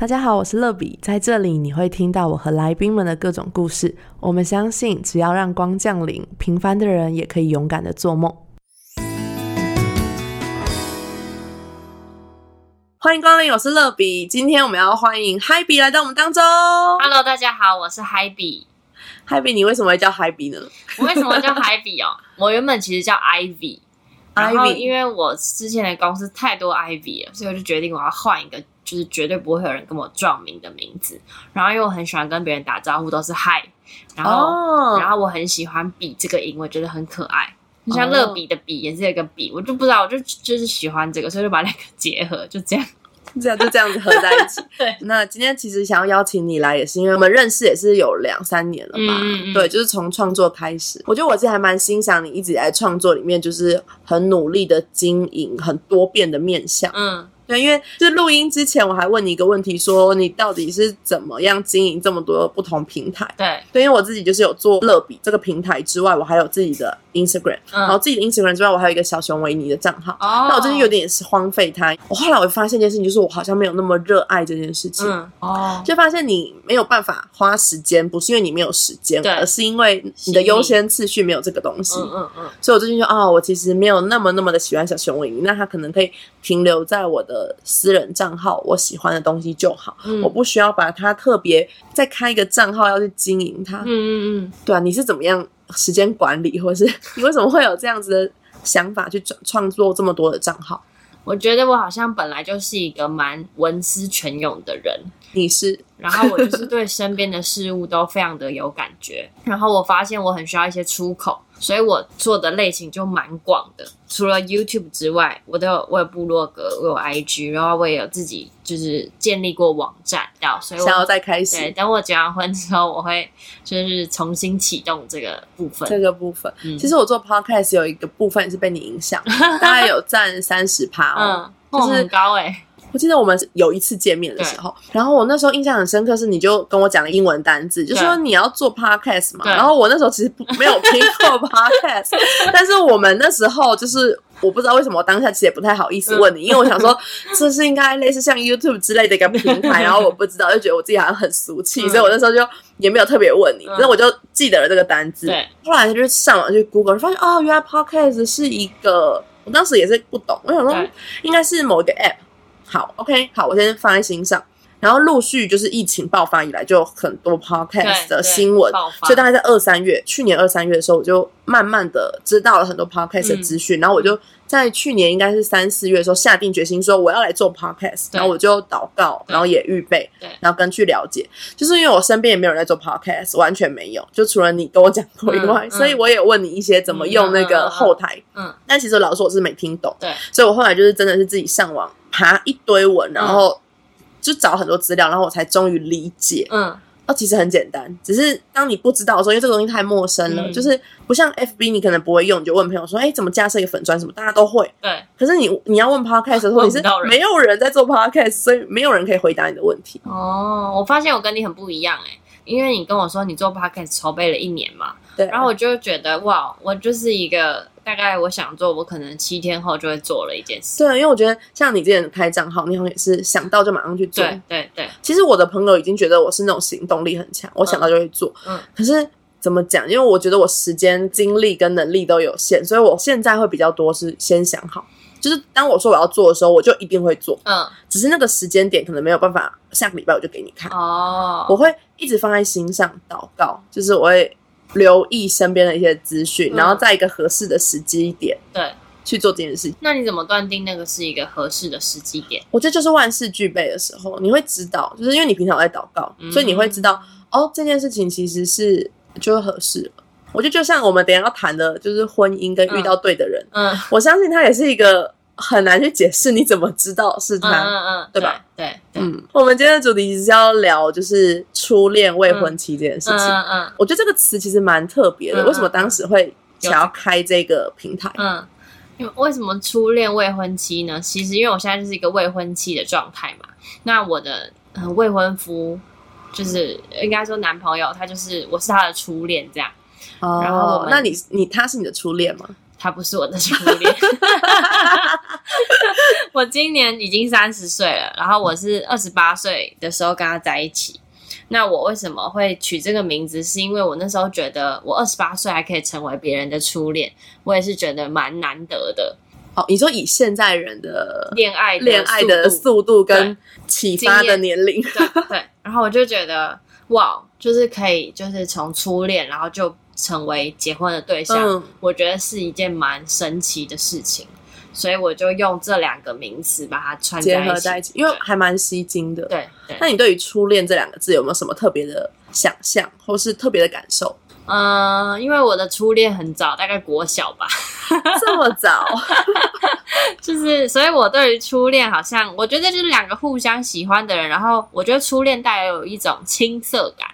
大家好，我是乐比，在这里你会听到我和来宾们的各种故事。我们相信，只要让光降临，平凡的人也可以勇敢的做梦。欢迎光临，我是乐比。今天我们要欢迎嗨比来到我们当中。Hello，大家好，我是嗨比。嗨比，你为什么会叫嗨比呢？我为什么叫嗨比哦？我原本其实叫 Ivy，然后 Ivy 因为我之前的公司太多 Ivy 了，所以我就决定我要换一个，就是绝对不会有人跟我撞名的名字。然后因为我很喜欢跟别人打招呼，都是嗨，然后、哦然后我很喜欢比这个音，我觉得很可爱。就像哦乐比的比也是有一个比，我就不知道，我就就是喜欢这个，所以就把两个结合，就这样。这样就这样子合在一起。对，那今天其实想要邀请你来，也是因为我们认识也是有两三年了吧？嗯嗯嗯对，就是从创作开始。我觉得我自己还蛮欣赏你一直在创作里面，就是很努力的经营很多变的面相。嗯，对，因为就是录音之前，我还问你一个问题，说你到底是怎么样经营这么多不同平台？对，对，因为我自己就是有做乐比这个平台之外，我还有自己的 Instagram，、嗯然后自己的 Instagram 之外，我还有一个小熊维尼的账号。哦，那我最近有点是荒废它。我后来我发现一件事情，就是我好像没有那么热爱这件事情。嗯哦，就发现你没有办法花时间，不是因为你没有时间，而是因为你的优先次序没有这个东西。嗯嗯嗯，所以我最近就啊、我其实没有那么那么的喜欢小熊维尼，那它可能可以停留在我的私人账号，我喜欢的东西就好，嗯我不需要把它特别再开一个账号要去经营它。嗯嗯嗯。对啊，你是怎么样时间管理，或是 你为什么会有这样子的想法去创创作这么多的账号？我觉得我好像本来就是一个蛮文思泉涌的人，你是然后我就是对身边的事物都非常的有感觉，然后我发现我很需要一些出口，所以我做的类型就蛮广的。除了 YouTube 之外，我都有我有部落格，我有 IG，然后我也有自己就是建立过网站，到所以我想要再开对，始等我结完婚之后，我会就是重新启动这个部分。这个部分？嗯其实我做 podcast 有一个部分是被你影响，大概有占三十趴哦。嗯，就是哦很高哎、我记得我们有一次见面的时候，然后我那时候印象很深刻，是你就跟我讲了英文单字，就说你要做 podcast 嘛。然后我那时候其实不没有听过 podcast，但是我们那时候就是我不知道为什么我当下其实也不太好意思问你，因为我想说这是应该类似像 YouTube 之类的一个平台，然后我不知道，就觉得我自己好像很俗气，嗯。所以我那时候就也没有特别问你，嗯。那、我就记得了这个单字。对，后来就上网去 Google，发现哦，原来 podcast 是一个，我当时也是不懂，我想说应该是某一个 app。好，OK，好，我先放在心上。然后陆续就是疫情爆发以来，就有很多 podcast 的新闻，所以大概在二三月，去年二三月的时候，我就慢慢的知道了很多 podcast 的嗯。资讯，然后我就在去年应该是三四月的时候下定决心说我要来做 podcast，然后我就祷告，然后也预备对，然后跟去了解，就是因为我身边也没有人在做 podcast，完全没有，就除了你跟我讲过以外，嗯。嗯 所以我也问你一些怎么用那个后台，嗯，但其实老实说我是没听懂，对，所以我后来就是真的是自己上网爬一堆文，然后就找很多资料，然后我才终于理解。嗯，哦，其实很简单，只是当你不知道的时候，因为这个东西太陌生了，嗯。就是不像 FB，你可能不会用，你就问朋友说，哎，怎么架设一个粉砖什么，大家都会。对，可是你你要问 podcast 的时候，你是没有人在做 podcast，所以没有人可以回答你的问题。哦，我发现我跟你很不一样哎、因为你跟我说你做 podcast 筹备了一年嘛，对，然后我就觉得哇，我就是一个大概我想做，我可能七天后就会做了一件事。对，因为我觉得像你之前开账号，你好像也是想到就马上去做。对对对，其实我的朋友已经觉得我是那种行动力很强，我想到就会做。嗯可是怎么讲？因为我觉得我时间、精力跟能力都有限，所以我现在会比较多是先想好，就是当我说我要做的时候，我就一定会做。嗯，只是那个时间点可能没有办法，下个礼拜我就给你看。哦，我会一直放在心上祷告，就是我会留意身边的一些资讯，嗯然后在一个合适的时机点对，去做这件事情。那你怎么断定那个是一个合适的时机点？我觉得就是万事俱备的时候，你会知道，就是因为你平常有在祷告，嗯所以你会知道哦，这件事情其实是就会合适了。我觉得就像我们等一下要谈的，就是婚姻跟遇到对的人，嗯我相信他也是一个很难去解释，你怎么知道是嗯他？嗯嗯，对吧？对对，嗯，我们今天的主题是要聊就是初恋未婚妻这件事嗯情。嗯嗯我觉得这个词其实蛮特别的，嗯为什么当时会想要开这个平台？嗯。因为为什么初恋未婚妻呢？其实因为我现在就是一个未婚妻的状态嘛。那我的、呃、未婚夫就是应该说男朋友，他就是我是他的初恋这样。然后那你你他是你的初恋吗？他不是我的初恋，我今年已经三十岁了，然后我是二十八岁的时候跟他在一起。那我为什么会取这个名字？是因为我那时候觉得我二十八岁还可以成为别人的初恋，我也是觉得蛮难得的。哦，你说以现在人的恋爱恋爱的速度跟启发的年龄，对对，然后我就觉得哇，就是可以，就是从初恋，然后就成为结婚的对象，我觉得是一件蛮神奇的事情。所以我就用这两个名词把它串结合在一起，因为还蛮吸睛的。对，那你对于初恋这两个字有没有什么特别的想象，或是特别的感受？嗯，因为我的初恋很早，大概国小吧，这么早，就是所以，我对于初恋好像，我觉得就是两个互相喜欢的人，然后我觉得初恋带有一种青涩感，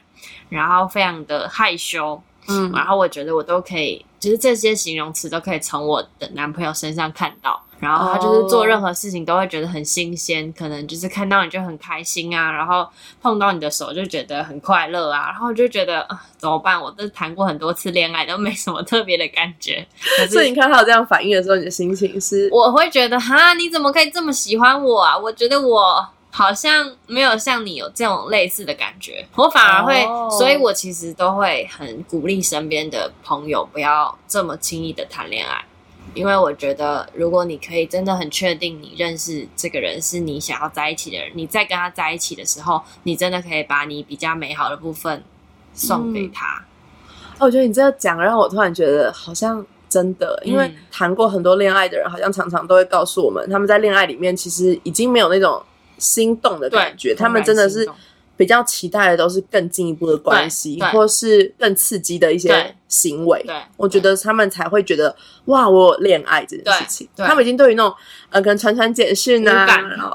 然后非常的害羞，嗯，然后我觉得我都可以。就是这些形容词都可以从我的男朋友身上看到，然后他就是做任何事情都会觉得很新鲜，可能就是看到你就很开心啊，然后碰到你的手就觉得很快乐啊，然后就觉得啊怎么办？我都谈过很多次恋爱，都没什么特别的感觉。所以你看他有这样反应的时候，你的心情是？我会觉得哈，你怎么可以这么喜欢我啊？我觉得我。好像没有像你有这种类似的感觉，我反而会，所以我其实都会很鼓励身边的朋友不要这么轻易的谈恋爱，因为我觉得如果你可以真的很确定你认识这个人是你想要在一起的人，你在跟他在一起的时候，你真的可以把你比较美好的部分送给他。我觉得你这样讲让我突然觉得好像真的，因为谈过很多恋爱的人，好像常常都会告诉我们，他们在恋爱里面其实已经没有那种。心动的感觉，他们真的是比较期待的，都是更进一步的关系，或是更刺激的一些行为。对，我觉得他们才会觉得哇，我恋爱这件事情，他们已经对于那种呃，跟传传简讯啊，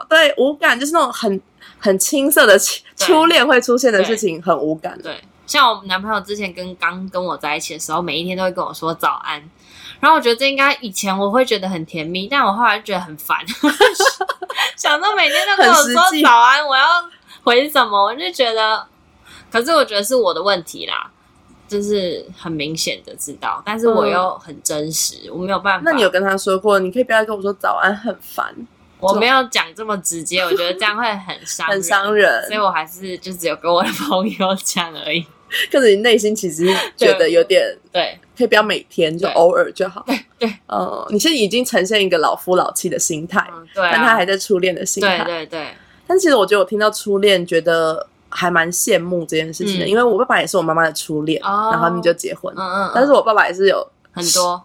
对无感，就是那种很很青涩的初恋会出现的事情，很无感。对，像我男朋友之前跟刚跟我在一起的时候，每一天都会跟我说早安。然后我觉得这应该以前我会觉得很甜蜜，但我后来就觉得很烦，想到每天都跟我说早安，我要回什么？我就觉得，可是我觉得是我的问题啦，就是很明显的知道，但是我又很真实，我没有办法。那你有跟他说过，你可以不要跟我说早安，很烦。我没有讲这么直接，我觉得这样会很伤很伤人，所以我还是就只有跟我的朋友讲而已。可是你内心其实 觉得有点对。可以不要每天，就偶尔就好。对对，呃，你现在已经呈现一个老夫老妻的心态，对，但他还在初恋的心态。对对对。但其实我觉得我听到初恋，觉得还蛮羡慕这件事情的，因为我爸爸也是我妈妈的初恋，然后他们就结婚。嗯嗯。但是我爸爸也是有很多，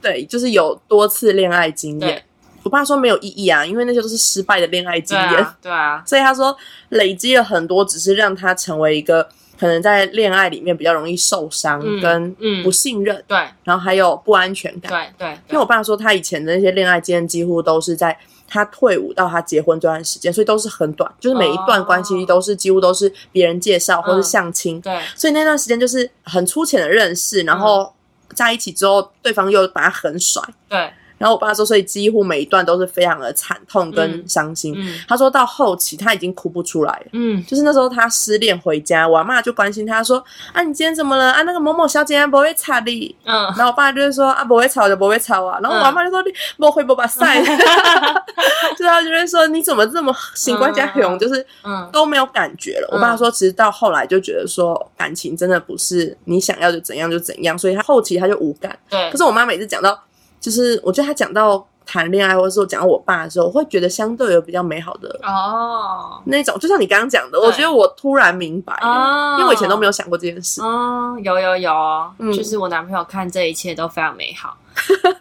对，就是有多次恋爱经验。我爸说没有意义啊，因为那些都是失败的恋爱经验。对啊。所以他说累积了很多，只是让他成为一个。可能在恋爱里面比较容易受伤，跟不信任，对，然后还有不安全感，对对。因为我爸说他以前的那些恋爱经验几乎都是在他退伍到他结婚这段时间，所以都是很短，就是每一段关系都是几乎都是别人介绍或是相亲，对。所以那段时间就是很粗浅的认识，然后在一起之后，对方又把他狠甩，对。然后我爸说，所以几乎每一段都是非常的惨痛跟伤心。他说到后期他已经哭不出来了，嗯，就是那时候他失恋回家，我妈就关心他说：“啊，你今天怎么了？啊，那个某某小姐不会吵你。”嗯，然后我爸就是说：“啊，不会吵就不会吵啊。”然后我妈就说：“你莫回不把塞。”就是他就会说：“你怎么这么心关家雄？就是都没有感觉了。”我爸说：“其实到后来就觉得说感情真的不是你想要就怎样就怎样，所以他后期他就无感。”对。可是我妈每次讲到。就是我觉得他讲到谈恋爱，或者说讲到我爸的时候，我会觉得相对有比较美好的哦那种，就像你刚刚讲的，我觉得我突然明白，因为我以前都没有想过这件事。哦，有有有，就是我男朋友看这一切都非常美好。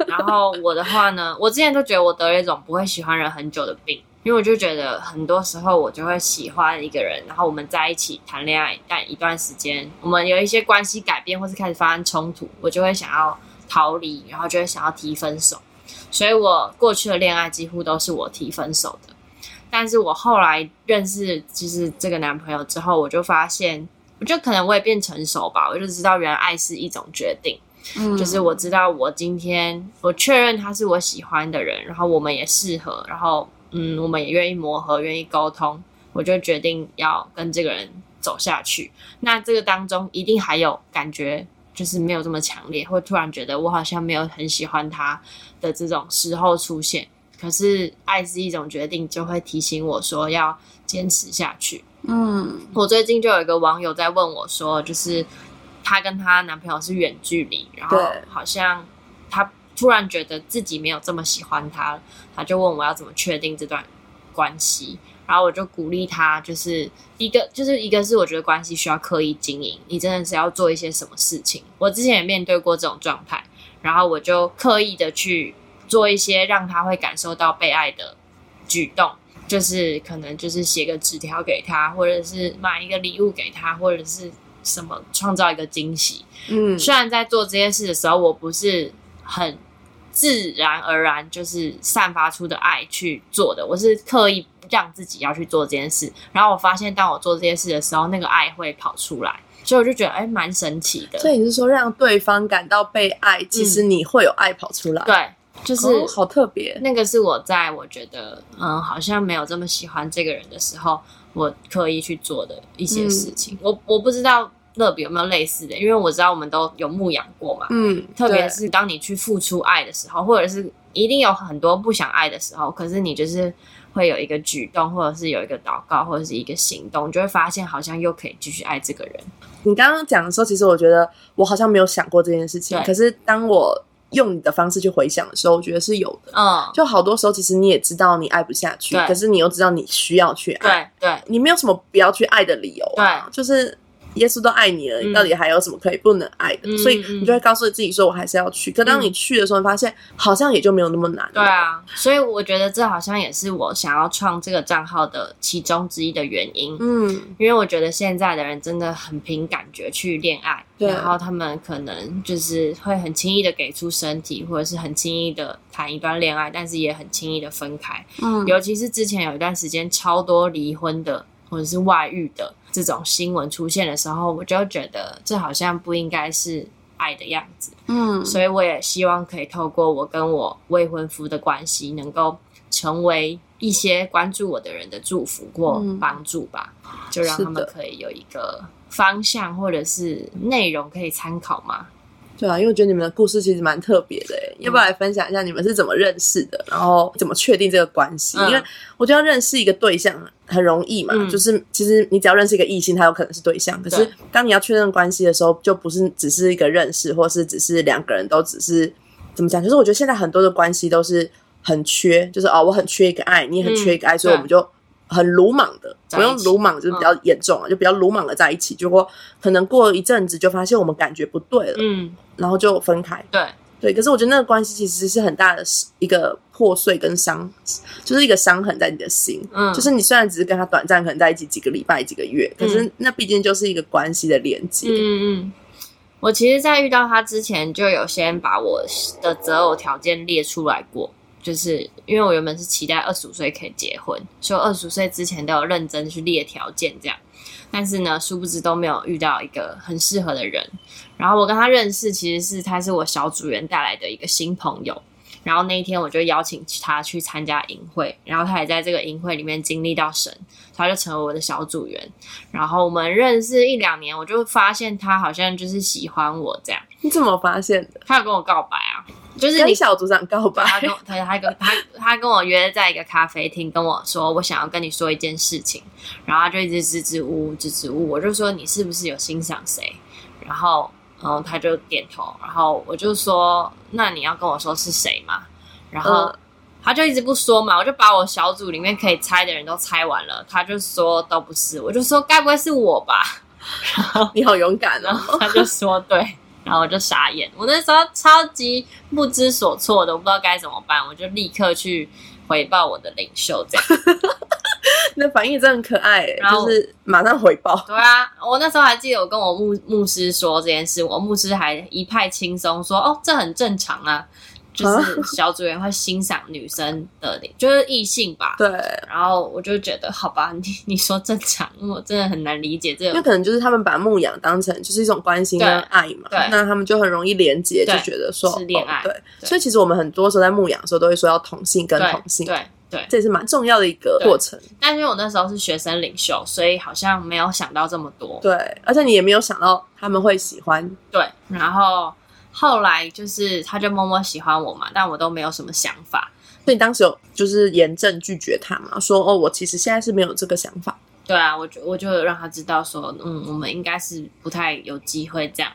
然后我的话呢，我之前都觉得我得了一种不会喜欢人很久的病，因为我就觉得很多时候我就会喜欢一个人，然后我们在一起谈恋爱，但一段时间我们有一些关系改变，或是开始发生冲突，我就会想要。逃离，然后就会想要提分手，所以我过去的恋爱几乎都是我提分手的。但是我后来认识就是这个男朋友之后，我就发现，我觉得可能我也变成熟吧，我就知道原来爱是一种决定，嗯，就是我知道我今天我确认他是我喜欢的人，然后我们也适合，然后嗯，我们也愿意磨合，愿意沟通，我就决定要跟这个人走下去。那这个当中一定还有感觉。就是没有这么强烈，会突然觉得我好像没有很喜欢他的这种时候出现。可是爱是一种决定，就会提醒我说要坚持下去。嗯我最近就有一个网友在问我说，就是她跟她男朋友是远距离，然后好像她突然觉得自己没有这么喜欢他了，她就问我要怎么确定这段关系。然后我就鼓励他，就是一个就是一个是我觉得关系需要刻意经营，你真的是要做一些什么事情。我之前也面对过这种状态，然后我就刻意的去做一些让他会感受到被爱的举动，就是可能就是写个纸条给他，或者是买一个礼物给他，或者是什么创造一个惊喜。嗯，虽然在做这些事的时候，我不是很自然而然就是散发出的爱去做的，我是刻意让自己要去做这件事。然后我发现，当我做这些事的时候，那个爱会跑出来，所以我就觉得哎，蛮神奇的。所以你是说让对方感到被爱，其实你会有爱跑出来，对，就是、哦好特别。那个是我在我觉得嗯好像没有这么喜欢这个人的时候，我刻意去做的一些事情。我我不知道乐比有没有类似的，因为我知道我们都有牧养过嘛。嗯，特别是当你去付出爱的时候，或者是一定有很多不想爱的时候，可是你就是会有一个举动，或者是有一个祷告，或者是一个行动，你就会发现好像又可以继续爱这个人。你刚刚讲的时候，其实我觉得我好像没有想过这件事情。可是当我用你的方式去回想的时候，我觉得是有的。嗯，就好多时候，其实你也知道你爱不下去，可是你又知道你需要去爱，对对你没有什么不要去爱的理由、啊。对，就是耶稣都爱你了，嗯你到底还有什么可以不能爱的？嗯所以嗯你就会告诉自己说，我还是要去。可当你去的时候，你发现好像也就没有那么难。对啊，所以我觉得这好像也是我想要创这个账号的其中之一的原因。嗯，因为我觉得现在的人真的很凭感觉去恋爱，对然后他们可能就是会很轻易的给出身体，或者是很轻易的谈一段恋爱，但是也很轻易的分开。嗯尤其是之前有一段时间超多离婚的或者是外遇的这种新闻出现的时候，我就觉得这好像不应该是爱的样子。嗯，所以我也希望可以透过我跟我未婚夫的关系，能够成为一些关注我的人的祝福或嗯帮助吧，就让他们可以有一个方向或者是内容可以参考嘛。对啊，因为我觉得你们的故事其实蛮特别的诶，要不要来分享一下你们是怎么认识的，然后怎么确定这个关系？嗯因为我觉得要认识一个对象很容易嘛，嗯就是其实你只要认识一个异性，他有可能是对象。可是当你要确认关系的时候，就不是只是一个认识，或是只是两个人都只是怎么讲？就是我觉得现在很多的关系都是很缺，就是哦，我很缺一个爱，你也很缺一个爱，所以我们就。很鲁莽的，不用鲁莽就是比较严重啊，就比较鲁莽的在一起，结果可能过一阵子就发现我们感觉不对了，嗯，然后就分开。对，对，可是我觉得那个关系其实是很大的一个破碎跟伤，就是一个伤痕在你的心。嗯，就是你虽然只是跟他短暂可能在一起几个礼拜、几个月，可是那毕竟就是一个关系的连接。嗯嗯嗯。我其实，在遇到他之前，就有先把我的择偶条件列出来过。就是因为我原本是期待二十五岁可以结婚，所以二十五岁之前都有认真去列条件这样。但是呢，殊不知都没有遇到一个很适合的人。然后我跟他认识，其实是他是我小组员带来的一个新朋友。然后那一天我就邀请他去参加营会，然后他也在这个营会里面经历到神，他就成为我的小组员。然后我们认识一两年，我就发现他好像就是喜欢我这样。你怎么发现的？他有跟我告白啊，就是你跟小组长告白，他跟他跟他他跟我约在一个咖啡厅，跟我说我想要跟你说一件事情，然后他就一直支支吾吾支支吾吾，我就说你是不是有欣赏谁？然后嗯他就点头，然后我就说那你要跟我说是谁嘛？然后嗯他就一直不说嘛，我就把我小组里面可以猜的人都猜完了，他就说都不是，我就说该不会是我吧？然后你好勇敢然哦！他就说对，然后我就傻眼，我那时候超级不知所措的，我不知道该怎么办，我就立刻去回报我的领袖，这样。那反应真的很可爱 就是马上回报。对啊，我那时候还记得我跟我牧牧师说这件事，我牧师还一派轻松说：“哦，这很正常啊，就是小组员会欣赏女生的脸，就是异性吧。”对，然后我就觉得，好吧，你你说正常，我真的很难理解这个。因为可能就是他们把牧养当成就是一种关心跟爱嘛，对那他们就很容易连接，就觉得说是恋爱哦对，对所以其实我们很多时候在牧养的时候都会说要同性跟同性，对对，这也是蛮重要的一个过程。但因为我那时候是学生领袖，所以好像没有想到这么多。对，而且你也没有想到他们会喜欢，对，然后后来就是他就默默喜欢我嘛，但我都没有什么想法。所以当时有就是严正拒绝他嘛？说哦，我其实现在是没有这个想法。对啊，我就我就让他知道说，嗯，我们应该是不太有机会这样。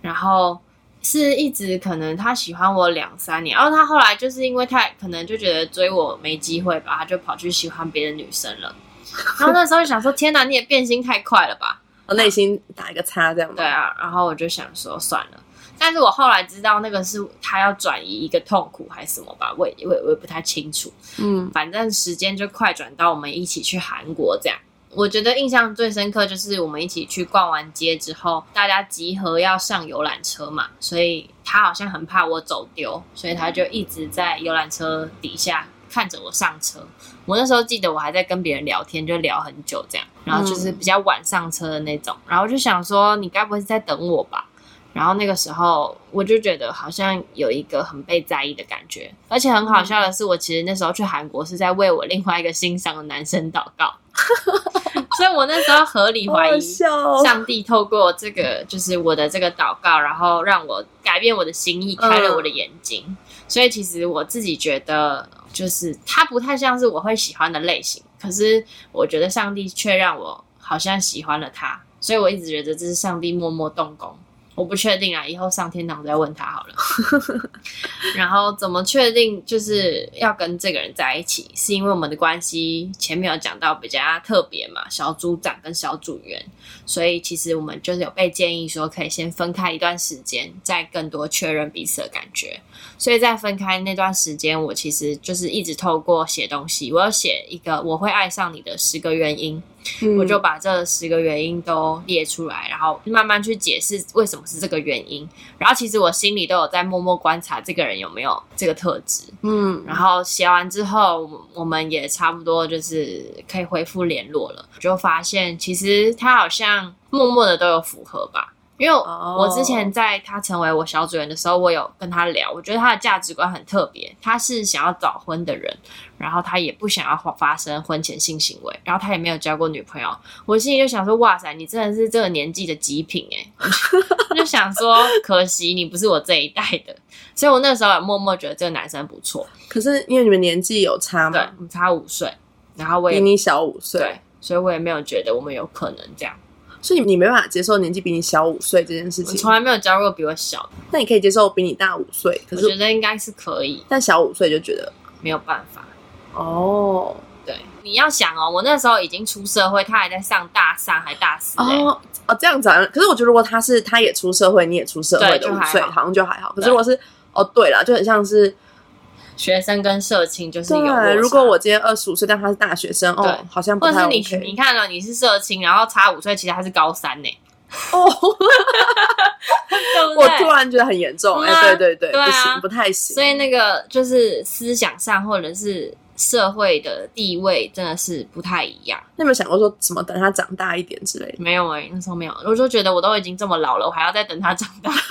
然后是一直可能他喜欢我两三年，然后他后来就是因为太可能就觉得追我没机会吧，他就跑去喜欢别的女生了。然后那时候就想说，天哪，你也变心太快了吧？我内心打一个叉，这样吗？对啊，然后我就想说算了。但是我后来知道那个是他要转移一个痛苦还是什么吧，我也我也我也不太清楚。嗯，反正时间就快转到我们一起去韩国这样。我觉得印象最深刻就是我们一起去逛完街之后，大家集合要上游览车嘛，所以他好像很怕我走丢，所以他就一直在游览车底下看着我上车。我那时候记得我还在跟别人聊天，就聊很久这样，然后就是比较晚上车的那种，然后就想说你该不会是在等我吧？然后那个时候我就觉得好像有一个很被在意的感觉，而且很好笑的是，我其实那时候去韩国是在为我另外一个欣赏的男生祷告，所以我那时候合理怀疑上帝透过这个就是我的这个祷告，然后让我改变我的心意，开了我的眼睛。所以其实我自己觉得，就是他不太像是我会喜欢的类型，可是我觉得上帝却让我好像喜欢了他，所以我一直觉得这是上帝默默动工。我不确定啊，以后上天堂再问他好了。然后怎么确定就是要跟这个人在一起？是因为我们的关系前面有讲到比较特别嘛，小组长跟小组员，所以其实我们就是有被建议说可以先分开一段时间，再更多确认彼此的感觉。所以在分开那段时间，我其实就是一直透过写东西，我要写一个我会爱上你的十个原因。我就把这十个原因都列出来，然后慢慢去解释为什么是这个原因。然后其实我心里都有在默默观察这个人有没有这个特质。嗯，然后写完之后，我们也差不多就是可以恢复联络了，就发现其实他好像默默的都有符合吧。因为我之前在他成为我小组员的时候，我有跟他聊，我觉得他的价值观很特别。他是想要早婚的人，然后他也不想要发生婚前性行为，然后他也没有交过女朋友。我心里就想说：哇塞，你真的是这个年纪的极品哎！就想说，可惜你不是我这一代的。所以我那时候也默默觉得这个男生不错。可是因为你们年纪有差嘛，对，差五岁，然后我也比你小五岁，对，所以我也没有觉得我们有可能这样。所以你没办法接受年纪比你小五岁这件事情。从来没有交过比我小的。那你可以接受比你大五岁，可是我觉得应该是可以。但小五岁就觉得没有办法。哦，对，你要想哦，我那时候已经出社会，他还在上大三还大四。哦哦，这样子。可是我觉得如果他是他也出社会，你也出社会的五岁，好像就还好。可是如果是哦，对了，就很像是。学生跟社青就是有对，如果我今天二十五岁，但他是大学生，哦，好像不太 OK。或者是你，你看了你是社青，然后差五岁，其实他是高三呢。哦，我突然觉得很严重，哎，对对对，不行，不太行。所以那个就是思想上或者是社会的地位真的是不太一样。你有没有想过说什么等他长大一点之类的？没有哎，那时候没有。我就觉得我都已经这么老了，我还要再等他长大。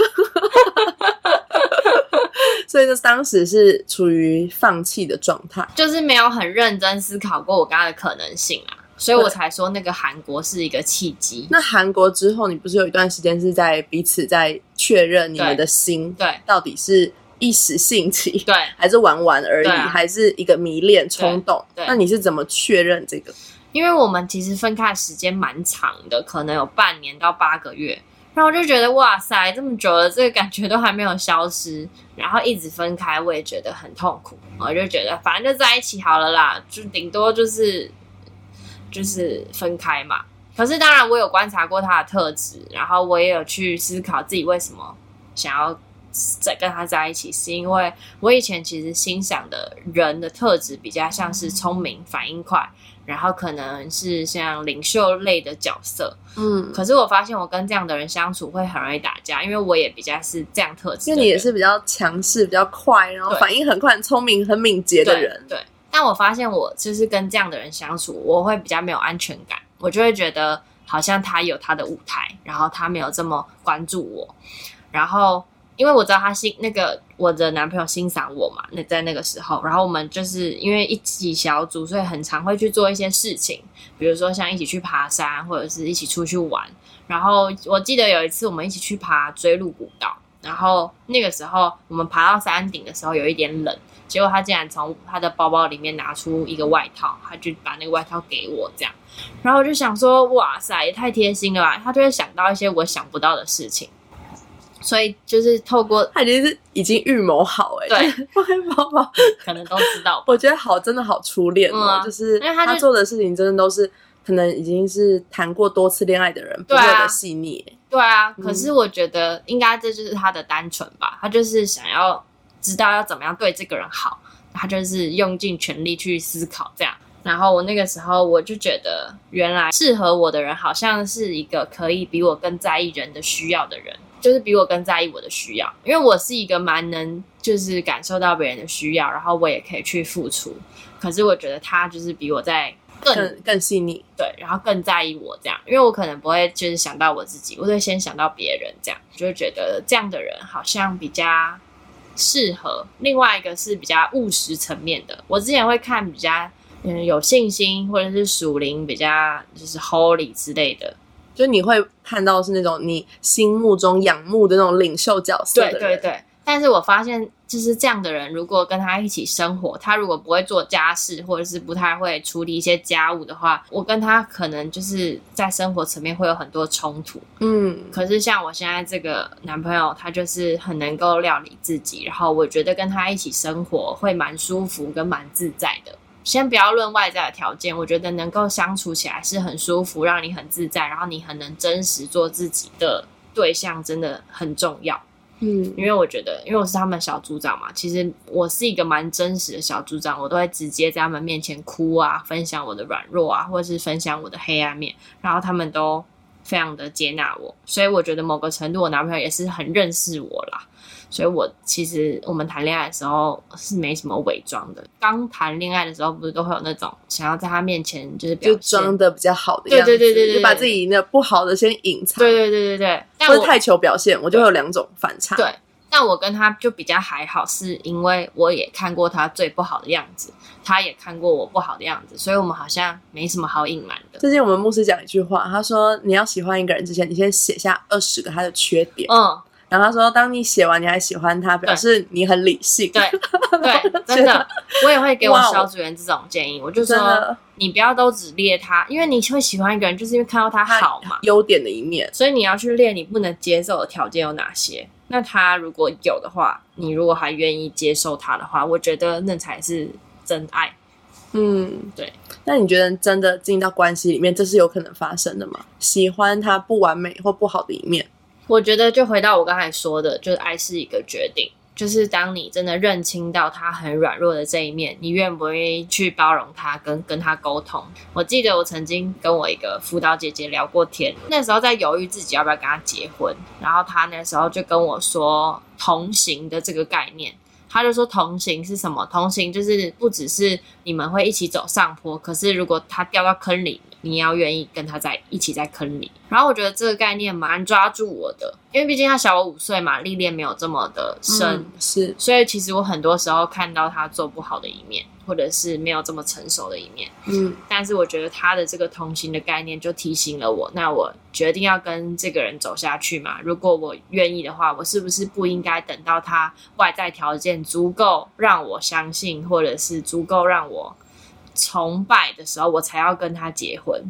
所以，就当时是处于放弃的状态，就是没有很认真思考过我刚刚的可能性啊，所以我才说那个韩国是一个契机。那韩国之后，你不是有一段时间是在彼此在确认你们的心，对，到底是一时兴起，对，还是玩玩而已，还是一个迷恋冲动？那你是怎么确认这个？因为我们其实分开时间蛮长的，可能有半年到八个月。然后我就觉得哇塞，这么久了，这个感觉都还没有消失，然后一直分开，我也觉得很痛苦。我就觉得反正就在一起好了啦，就顶多就是就是分开嘛。可是当然，我有观察过他的特质，然后我也有去思考自己为什么想要再跟他在一起，是因为我以前其实欣赏的人的特质比较像是聪明、反应快。然后可能是像领袖类的角色，嗯，可是我发现我跟这样的人相处会很容易打架，因为我也比较是这样特质，因为你也是比较强势、比较快，然后反应很快、很聪明、很敏捷的人。对，但我发现我就是跟这样的人相处，我会比较没有安全感，我就会觉得好像他有他的舞台，然后他没有这么关注我，然后。因为我知道他心那个我的男朋友欣赏我嘛，那在那个时候，然后我们就是因为一起小组，所以很常会去做一些事情，比如说像一起去爬山，或者是一起出去玩。然后我记得有一次我们一起去爬追鹿古道，然后那个时候我们爬到山顶的时候有一点冷，结果他竟然从他的包包里面拿出一个外套，他就把那个外套给我这样，然后我就想说，哇塞，也太贴心了吧！他就会想到一些我想不到的事情，所以就是透过他已经是已经预谋好哎、对。就是外包包，可能都知道，我觉得好，真的好初恋哦，嗯啊。就是因为他就做的事情真的都是可能已经是谈过多次恋爱的人不对啊。会的细腻、欸。对啊，嗯。可是我觉得应该这就是他的单纯吧，他就是想要知道要怎么样对这个人好，他就是用尽全力去思考这样。然后我那个时候我就觉得，原来适合我的人好像是一个可以比我更在意人的需要的人，就是比我更在意我的需要，因为我是一个蛮能就是感受到别人的需要，然后我也可以去付出。可是我觉得他就是比我在更更更细腻。对，然后更在意我这样，因为我可能不会就是想到我自己，我会先想到别人这样，就会觉得这样的人好像比较适合。另外一个是比较务实层面的，我之前会看比较嗯有信心或者是属灵比较就是 holy 之类的，就你会看到是那种你心目中仰慕的那种领袖角色对对对。但是我发现，就是这样的人，如果跟他一起生活，他如果不会做家事，或者是不太会处理一些家务的话，我跟他可能就是在生活层面会有很多冲突。嗯，可是像我现在这个男朋友，他就是很能够料理自己，然后我觉得跟他一起生活会蛮舒服跟蛮自在的。先不要论外在的条件，我觉得能够相处起来是很舒服，让你很自在，然后你很能真实做自己的对象，真的很重要。嗯因为我觉得，因为我是他们小组长嘛，其实我是一个蛮真实的小组长，我都会直接在他们面前哭啊，分享我的软弱啊，或者是分享我的黑暗面，然后他们都非常的接纳我，所以我觉得某个程度，我男朋友也是很认识我啦。所以我其实我们谈恋爱的时候是没什么伪装的。刚谈恋爱的时候，不是都会有那种想要在他面前就是表就现，装的比较好的对样子，对对对对就把自己那不好的先隐藏，对对对对对，但我太求表现，我就会有两种反差。对，但我跟他就比较还好，是因为我也看过他最不好的样子，他也看过我不好的样子，所以我们好像没什么好隐瞒的。最近我们牧师讲一句话，他说你要喜欢一个人之前，你先写下二十个他的缺点，嗯，然后他说当你写完你还喜欢他，表示你很理性。对对，真的，我也会给我小组员这种建议，我就说你不要都只列他，因为你会喜欢一个人，就是因为看到他好嘛，优点的一面，所以你要去列你不能接受的条件有哪些。那他如果有的话，你如果还愿意接受他的话，我觉得那才是真爱。嗯，对。那你觉得真的进到关系里面，这是有可能发生的吗？喜欢他不完美或不好的一面，我觉得就回到我刚才说的，就是爱是一个决定，就是当你真的认清到他很软弱的这一面，你愿不愿意去包容他，跟跟他沟通？我记得我曾经跟我一个辅导姐姐聊过天，那时候在犹豫自己要不要跟他结婚，然后她那时候就跟我说同行的这个概念。他就说同行是什么？同行就是不只是你们会一起走上坡，可是如果他掉到坑里，你要愿意跟他在一起在坑里。然后我觉得这个概念蛮抓住我的，因为毕竟他小我五岁嘛，历练没有这么的深，嗯是所以其实我很多时候看到他做不好的一面，或者是没有这么成熟的一面。嗯但是我觉得他的这个同行的概念就提醒了我，那我决定要跟这个人走下去嘛。如果我愿意的话，我是不是不应该等到他外在条件足够让我相信，或者是足够让我崇拜的时候，我才要跟他结婚？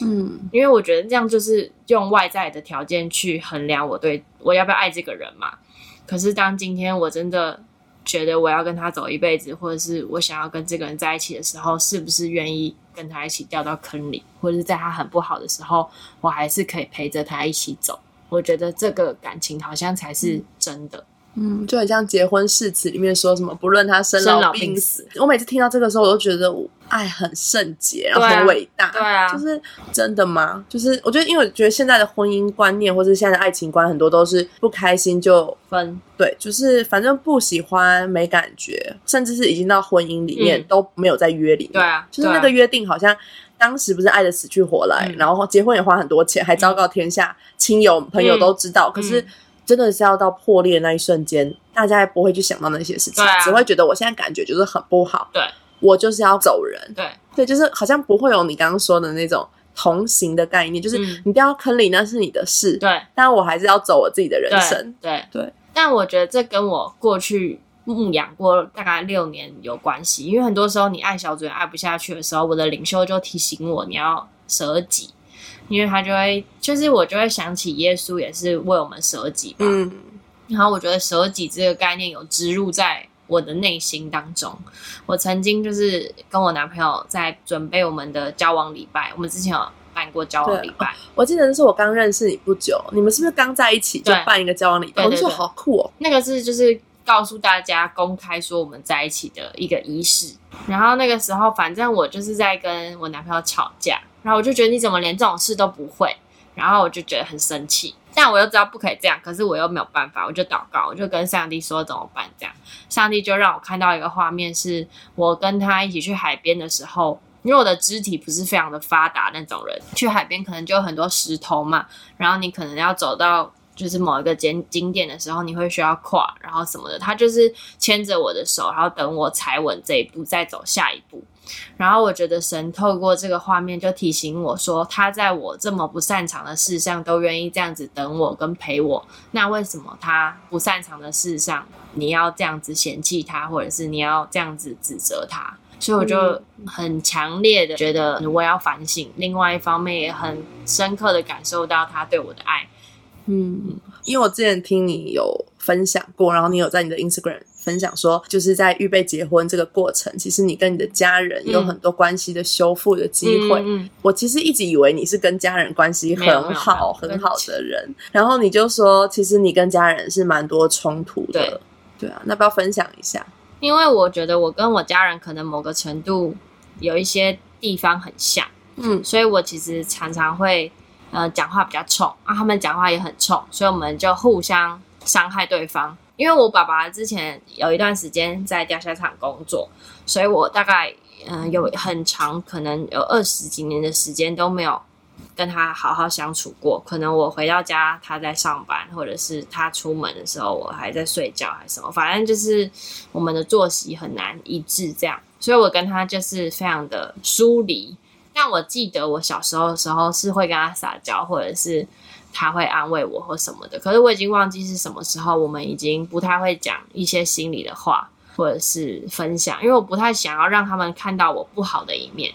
嗯因为我觉得这样就是用外在的条件去衡量我对我要不要爱这个人嘛。可是当今天我真的觉得我要跟他走一辈子，或者是我想要跟这个人在一起的时候，是不是愿意跟他一起掉到坑里，或者是在他很不好的时候，我还是可以陪着他一起走？我觉得这个感情好像才是真的。嗯，就很像结婚誓词里面说什么，不论他生生老老病病死。我每次听到这个时候，我都觉得我爱很圣洁，然后很伟大。对啊就是真的吗？就是我觉得，因为我觉得现在的婚姻观念或是现在的爱情观，很多都是不开心就分对，就是反正不喜欢没感觉，甚至是已经到婚姻里面、嗯都没有在约里面。对啊就是那个约定好像。当时不是爱的死去活来，嗯然后结婚也花很多钱，还昭告天下，亲友朋友都知道。可是嗯真的是要到破裂那一瞬间，大家也不会去想到那些事情，啊。只会觉得我现在感觉就是很不好，对。我就是要走人。对。对，就是好像不会有你刚刚说的那种同行的概念，就是嗯。你掉到坑里那是你的事，对。但我还是要走我自己的人生。对。对，但我觉得这跟我过去牧养过大概六年有关系，因为很多时候你爱小组爱不下去的时候，我的领袖就提醒我你要舍己，因为他就会就是我就会想起耶稣也是为我们舍己吧，嗯，然后我觉得舍己这个概念有植入在我的内心当中。我曾经就是跟我男朋友在准备我们的交往礼拜，我们之前有办过交往礼拜，我记得那是我刚认识你不久，你们是不是刚在一起就对办一个交往礼拜？我就说好酷哦，那个是就是告诉大家公开说我们在一起的一个仪式。然后那个时候，反正我就是在跟我男朋友吵架，然后我就觉得你怎么连这种事都不会，然后我就觉得很生气。但我又知道不可以这样，可是我又没有办法，我就祷告，我就跟上帝说怎么办？这样，上帝就让我看到一个画面，是我跟他一起去海边的时候，因为我的肢体不是非常的发达那种人，去海边可能就很多石头嘛，然后你可能要走到就是某一个景景点的时候，你会需要跨，然后什么的。他就是牵着我的手，然后等我踩稳这一步，再走下一步。然后我觉得神透过这个画面就提醒我说，他在我这么不擅长的事上都愿意这样子等我跟陪我，那为什么他不擅长的事上你要这样子嫌弃他，或者是你要这样子指责他？所以我就很强烈的觉得我要反省，另外一方面也很深刻的感受到他对我的爱。嗯，因为我之前听你有分享过，然后你有在你的 Instagram 分享说，就是在预备结婚这个过程，其实你跟你的家人有很多关系的修复的机会。嗯嗯我其实一直以为你是跟家人关系很好、很好的人，然后你就说，其实你跟家人是蛮多冲突的。对对啊，那不要分享一下？因为我觉得我跟我家人可能某个程度有一些地方很像，嗯所以我其实常常会呃讲话比较冲啊，他们讲话也很冲，所以我们就互相伤害对方。因为我爸爸之前有一段时间在钓虾场工作，所以我大概嗯、有很长，可能有二十几年的时间都没有跟他好好相处过。可能我回到家他在上班，或者是他出门的时候我还在睡觉，还是什么，反正就是我们的作息很难一致这样。所以我跟他就是非常的疏离。但我记得我小时候的时候是会跟他撒娇，或者是他会安慰我或什么的。可是我已经忘记是什么时候，我们已经不太会讲一些心里的话，或者是分享，因为我不太想要让他们看到我不好的一面，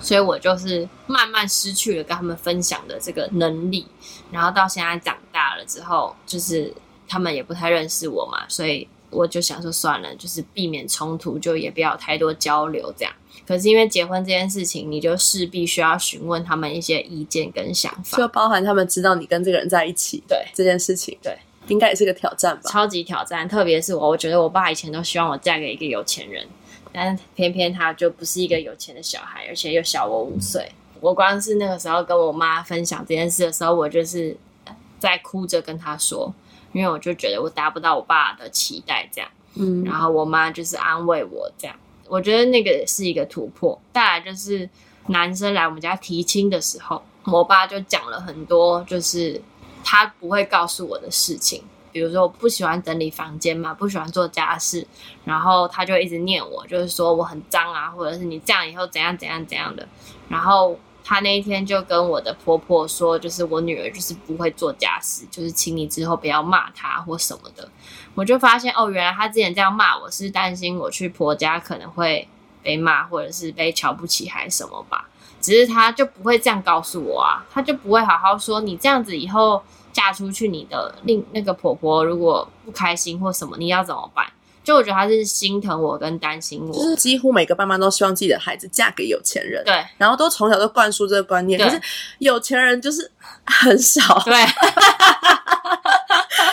所以我就是慢慢失去了跟他们分享的这个能力。然后到现在长大了之后，就是他们也不太认识我嘛，所以我就想说算了，就是避免冲突，就也不要太多交流这样。可是因为结婚这件事情，你就势必需要询问他们一些意见跟想法，就包含他们知道你跟这个人在一起对，这件事情，对，应该也是个挑战吧？超级挑战。特别是我，我觉得我爸以前都希望我嫁给一个有钱人，但偏偏他就不是一个有钱的小孩，而且又小我五岁。我光是那个时候跟我妈分享这件事的时候，我就是在哭着跟她说，因为我就觉得我达不到我爸的期待，这样。嗯然后我妈就是安慰我这样，我觉得那个是一个突破。再来就是男生来我们家提亲的时候，我爸就讲了很多，就是他不会告诉我的事情，比如说我不喜欢整理房间嘛，不喜欢做家事，然后他就一直念我，就是说我很脏啊，或者是你这样以后怎样怎样怎样的，然后。她那一天就跟我的婆婆说，就是我女儿就是不会做家事，就是请你之后不要骂她或什么的。我就发现哦，原来她之前这样骂我是担心我去婆家可能会被骂，或者是被瞧不起还是什么吧。只是她就不会这样告诉我啊，她就不会好好说你这样子以后嫁出去，你的另那个婆婆如果不开心或什么，你要怎么办？就我觉得他是心疼我跟担心我，就是几乎每个爸妈都希望自己的孩子嫁给有钱人，对然后都从小都灌输这个观念。对可是有钱人就是很少，对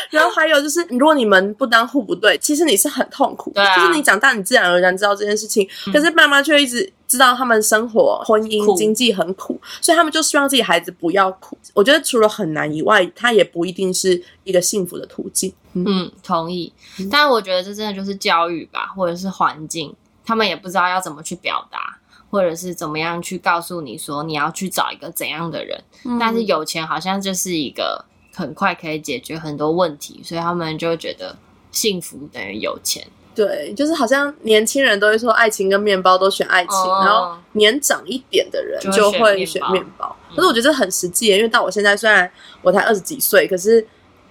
然后还有就是，如果你们不当户不对，其实你是很痛苦的。对啊嗯就是你长大，你自然而然知道这件事情，可是爸妈却一直知道他们生活、婚姻苦、经济很苦，所以他们就希望自己孩子不要苦。我觉得除了很难以外，他也不一定是一个幸福的途径。嗯，嗯，同意。但是我觉得这真的就是教育吧，或者是环境，他们也不知道要怎么去表达，或者是怎么样去告诉你说你要去找一个怎样的人。但是有钱好像就是一个很快可以解决很多问题，所以他们就觉得幸福等于有钱。对，就是好像年轻人都会说爱情跟面包都选爱情，哦然后年长一点的人就会选选面包面包。可是我觉得这很实际，因为到我现在虽然我才二十几岁，可是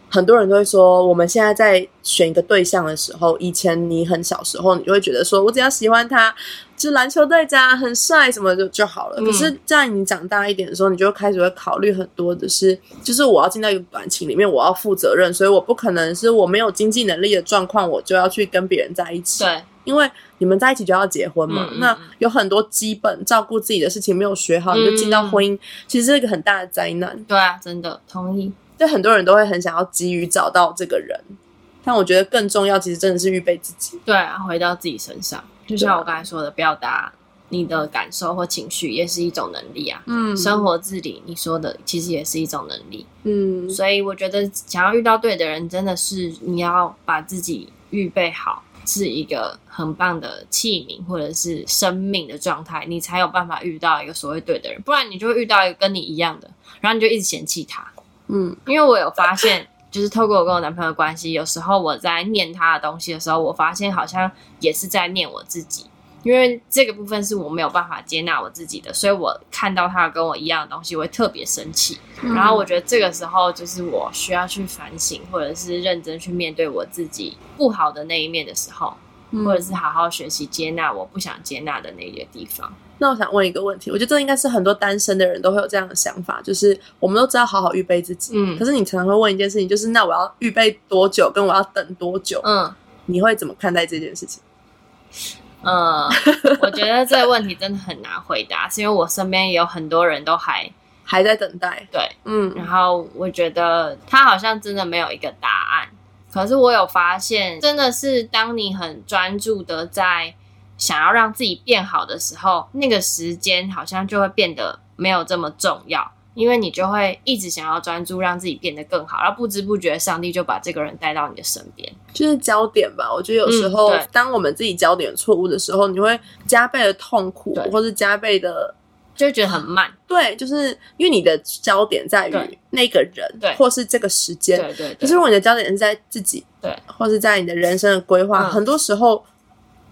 很多人都会说，我们现在在选一个对象的时候，以前你很小时候，你就会觉得说，我只要喜欢他，就是篮球队长很帅什么就就好了。嗯可是，在你长大一点的时候，你就开始会考虑很多的是，就是我要进到一个感情里面，我要负责任，所以我不可能是我没有经济能力的状况，我就要去跟别人在一起。对，因为你们在一起就要结婚嘛，那有很多基本照顾自己的事情没有学好，你就进到嗯婚姻，其实是一个很大的灾难。对啊，真的同意。对很多人都会很想要急于找到这个人，但我觉得更重要，其实真的是预备自己。对啊，回到自己身上，就像我刚才说的，表达你的感受或情绪也是一种能力啊。嗯生活自理，你说的其实也是一种能力。嗯，所以我觉得，想要遇到对的人，真的是你要把自己预备好，是一个很棒的器皿或者是生命的状态，你才有办法遇到一个所谓对的人。不然你就会遇到一个跟你一样的，然后你就一直嫌弃他。嗯因为我有发现，就是透过我跟我男朋友的关系，有时候我在念他的东西的时候，我发现好像也是在念我自己。因为这个部分是我没有办法接纳我自己的，所以我看到他跟我一样的东西，我会特别生气。然后我觉得这个时候就是我需要去反省，或者是认真去面对我自己不好的那一面的时候，嗯或者是好好学习接纳我不想接纳的那些地方。那我想问一个问题，我觉得这应该是很多单身的人都会有这样的想法，就是我们都知道好好预备自己，嗯可是你常常会问一件事情，就是那我要预备多久，跟我要等多久，嗯你会怎么看待这件事情？嗯，我觉得这个问题真的很难回答，是因为我身边也有很多人都还还在等待，对，嗯然后我觉得他好像真的没有一个答案。可是我有发现，真的是当你很专注的在想要让自己变好的时候，那个时间好像就会变得没有这么重要，因为你就会一直想要专注让自己变得更好，然后不知不觉上帝就把这个人带到你的身边。就是焦点吧。我觉得有时候、嗯当我们自己焦点错误的时候，你会加倍的痛苦，或是加倍的就会觉得很慢，对，就是因为你的焦点在于那个人，对或是这个时间。对对对可是如果你的焦点是在自己，对，或是在你的人生的规划，嗯很多时候，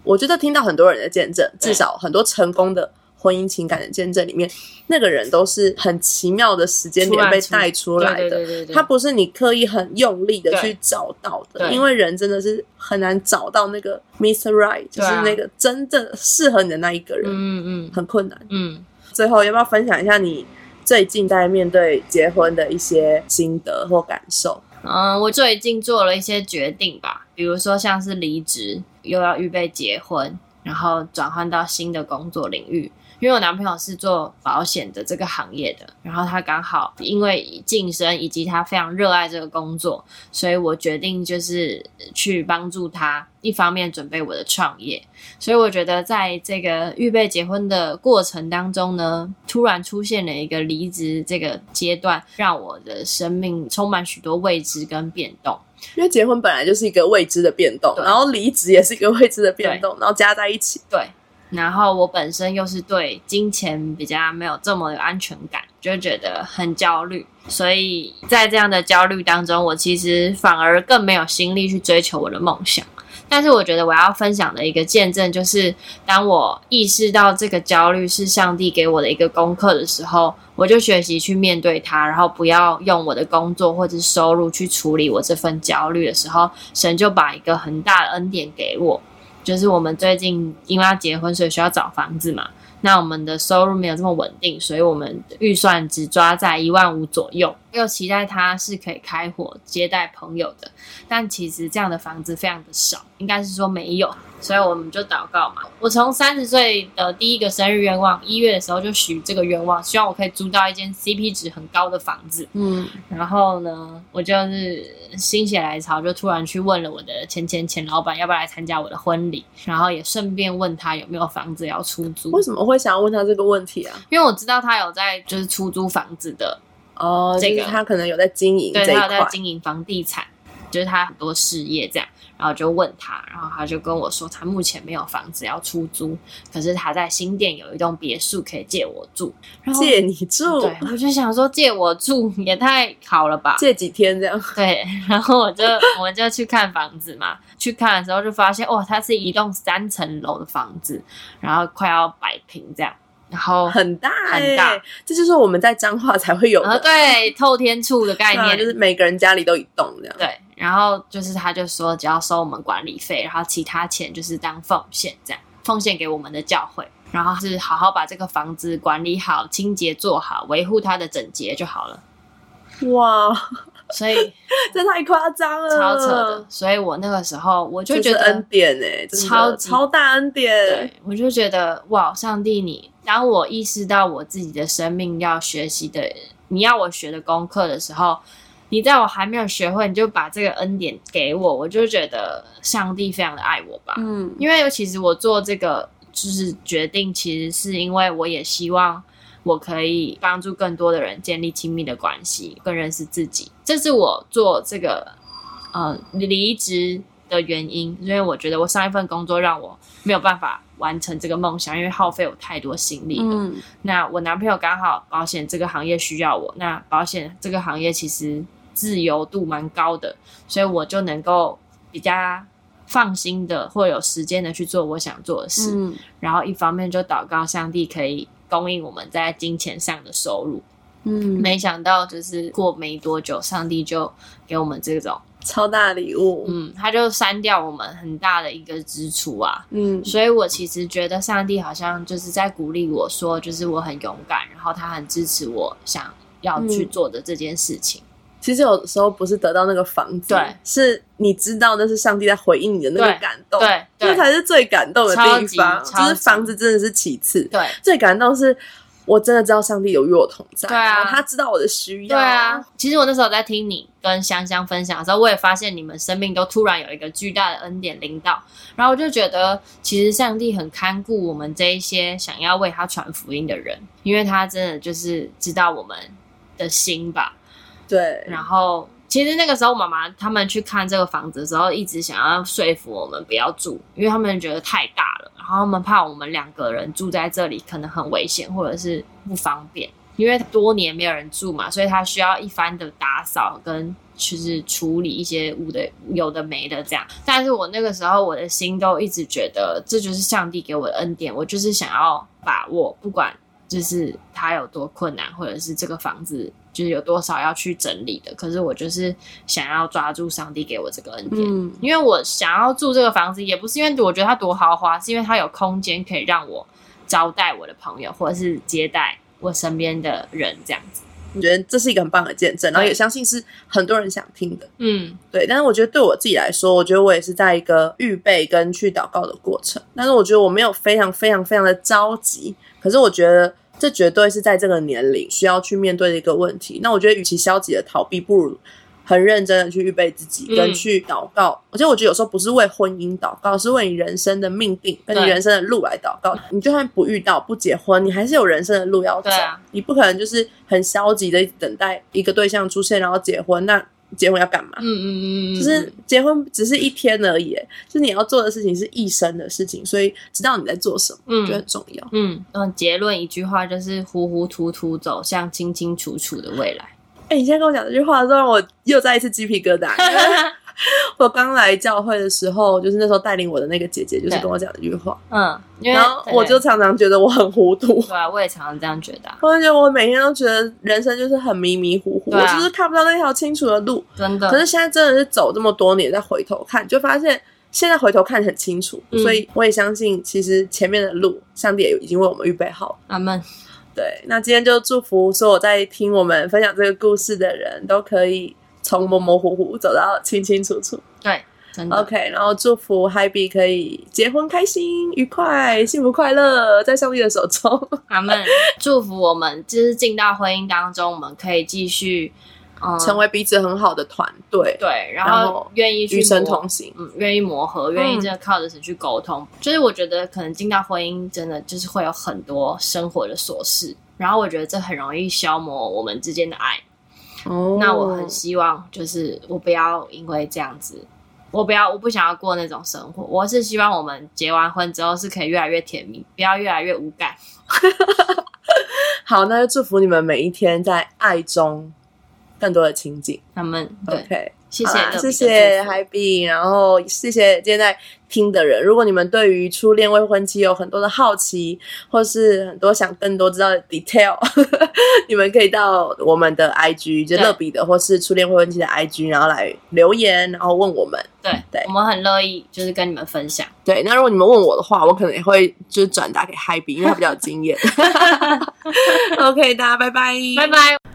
我觉得听到很多人的见证，至少很多成功的婚姻情感的见证里面，那个人都是很奇妙的时间点被带出来的。对对对对对，他不是你刻意很用力的去找到的，因为人真的是很难找到那个 Mr. Right，就是那个真正适合你的那一个人，嗯嗯很困难。嗯。最后，要不要分享一下你最近在面对结婚的一些心得或感受？嗯，我最近做了一些决定吧，比如说像是离职，又要预备结婚，然后转换到新的工作领域。因为我男朋友是做保险的这个行业的，然后他刚好因为晋升以及他非常热爱这个工作，所以我决定就是去帮助他，一方面准备我的创业。所以我觉得在这个预备结婚的过程当中呢，突然出现了一个离职这个阶段，让我的生命充满许多未知跟变动。因为结婚本来就是一个未知的变动，然后离职也是一个未知的变动，然后加在一起，对，然后我本身又是对金钱比较没有这么有安全感，就觉得很焦虑。所以在这样的焦虑当中，我其实反而更没有心力去追求我的梦想。但是我觉得我要分享的一个见证，就是当我意识到这个焦虑是上帝给我的一个功课的时候，我就学习去面对它，然后不要用我的工作或者是收入去处理我这份焦虑的时候，神就把一个很大的恩典给我。就是我们最近因为要结婚，所以需要找房子嘛。那我们的收入没有这么稳定，所以我们预算只抓在一万五左右，又期待它是可以开火接待朋友的。但其实这样的房子非常的少，应该是说没有，所以我们就祷告嘛。我从三十岁的第一个生日愿望，一月的时候就许这个愿望，希望我可以租到一间 CP 值很高的房子。嗯，然后呢，我就是心血来潮，就突然去问了我的前前前老板要不要来参加我的婚礼，然后也顺便问他有没有房子要出租，为什么会想要问他这个问题啊？因为我知道他有在就是出租房子的，哦，这个就是他可能有在经营对他有在经营房地产，就是他很多事业这样。然后就问他，然后他就跟我说，他目前没有房子要出租，可是他在新店有一栋别墅可以借我住。然后借你住，对，我就想说借我住也太好了吧？借几天这样，对，然后我就我们就去看房子嘛，去看的时候就发现，哇，它是一栋三层楼的房子，然后快要摆平这样。然后很大、欸，很大，这就是我们在彰化才会有的，呃对透天处的概念，就是每个人家里都一栋这样。对，然后就是他就说只要收我们管理费，然后其他钱就是当奉献这样，奉献给我们的教会，然后是好好把这个房子管理好、清洁做好、维护它的整洁就好了。哇，所以 这太夸张了，超扯的，所以我那个时候我就觉得恩典哎、超超大恩典对，，我就觉得哇，上帝你，当我意识到我自己的生命要学习的，你要我学的功课的时候，你在我还没有学会，你就把这个恩典给我，我就觉得上帝非常的爱我吧。嗯因为其实我做这个就是决定，其实是因为我也希望我可以帮助更多的人建立亲密的关系，更认识自己。这是我做这个呃离职的原因，因为我觉得我上一份工作让我没有办法完成这个梦想，因为耗费我太多心力了。嗯那我男朋友刚好保险这个行业需要我，那保险这个行业其实自由度蛮高的，所以我就能够比较放心的或有时间的去做我想做的事。嗯然后一方面就祷告上帝可以供应我们在金钱上的收入。嗯，没想到就是过没多久，上帝就给我们这种，超大礼物，嗯，他就删掉我们很大的一个支出啊。嗯所以我其实觉得上帝好像就是在鼓励我说，就是我很勇敢，然后他很支持我想要去做的这件事情。其实有时候不是得到那个房子，对。是你知道那是上帝在回应你的那个感动，对对。这才是最感动的地方。就是房子真的是其次，对。最感动是我真的知道上帝有与我同在，对啊。他知道我的需要，对啊，其实我那时候在听你跟香香分享的时候，我也发现你们生命都突然有一个巨大的恩典领导，然后我就觉得其实上帝很看顾我们这一些想要为他传福音的人，因为他真的就是知道我们的心吧。对，然后其实那个时候妈妈他们去看这个房子的时候，一直想要说服我们不要住，因为他们觉得太大了，然后他们怕我们两个人住在这里可能很危险或者是不方便，因为多年没有人住嘛，所以他需要一番的打扫跟。就是处理一些无的有的没的这样，但是我那个时候我的心都一直觉得这就是上帝给我的恩典，我就是想要把握，不管就是它有多困难，或者是这个房子就是有多少要去整理的，可是我就是想要抓住上帝给我这个恩典，嗯因为我想要住这个房子，也不是因为我觉得它多豪华，是因为它有空间可以让我招待我的朋友，或者是接待我身边的人这样子。我觉得这是一个很棒的见证，然后也相信是很多人想听的。嗯对，但是我觉得对我自己来说，我觉得我也是在一个预备跟去祷告的过程。但是我觉得我没有非常非常非常的着急，可是我觉得这绝对是在这个年龄需要去面对的一个问题。那我觉得，与其消极的逃避，不如很认真的去预备自己，嗯跟去祷告。而且我觉得有时候不是为婚姻祷告，是为你人生的命定跟你人生的路来祷告。你就算不遇到、不结婚，你还是有人生的路要走。啊你不可能就是很消极的等待一个对象出现，然后结婚。那结婚要干嘛？嗯嗯嗯嗯，就是结婚只是一天而已，就是你要做的事情是一生的事情，所以知道你在做什么，嗯我觉得很重要。嗯嗯，结论一句话就是糊糊涂涂走向清清楚楚的未来。哎、你现在跟我讲这句话的时候，让我又再一次鸡皮疙瘩。我刚来教会的时候，就是那时候带领我的那个姐姐，就是跟我讲一句话，嗯，然后我就常常觉得我很糊涂。对啊，我也常常这样觉得啊、我就觉得我每天都觉得人生就是很迷迷糊糊，啊我就是看不到那条清楚的路。真的。可是现在真的是走这么多年，再回头看，就发现现在回头看很清楚，嗯所以我也相信，其实前面的路，上帝也已经为我们预备好了。阿门。对，那今天就祝福所有在听我们分享这个故事的人都可以从模模糊糊走到清清楚楚。对，真的。OK，然后祝福 h 比可以结婚开心、愉快、幸福快乐，在上帝的手中。他们祝福我们，就是进到婚姻当中，我们可以继续，嗯，成为彼此很好的团队，对，然然后后愿意去与神同行。嗯，愿意磨合，愿意真的靠着神去沟通。就是我觉得可能进到婚姻，真的就是会有很多生活的琐事，然后我觉得这很容易消磨我们之间的爱。哦那我很希望，就是我不要因为这样子，我不要，我不想要过那种生活。我是希望我们结完婚之后是可以越来越甜蜜，不要越来越无感。好，那就祝福你们每一天在爱中更多的情景。他们对 OK，谢谢谢谢祝福海比，然后谢谢现在听的人。如果你们对于初恋未婚妻有很多的好奇，或是很多想更多知道的 detail，你们可以到我们的 IG，就对乐比的或是初恋未婚妻的 IG，然后来留言，然后问我们。对对我们很乐意就是跟你们分享。对，那如果你们问我的话，我可能也会就是转达给海比，因为他比较有经验。OK，大家拜拜，拜拜。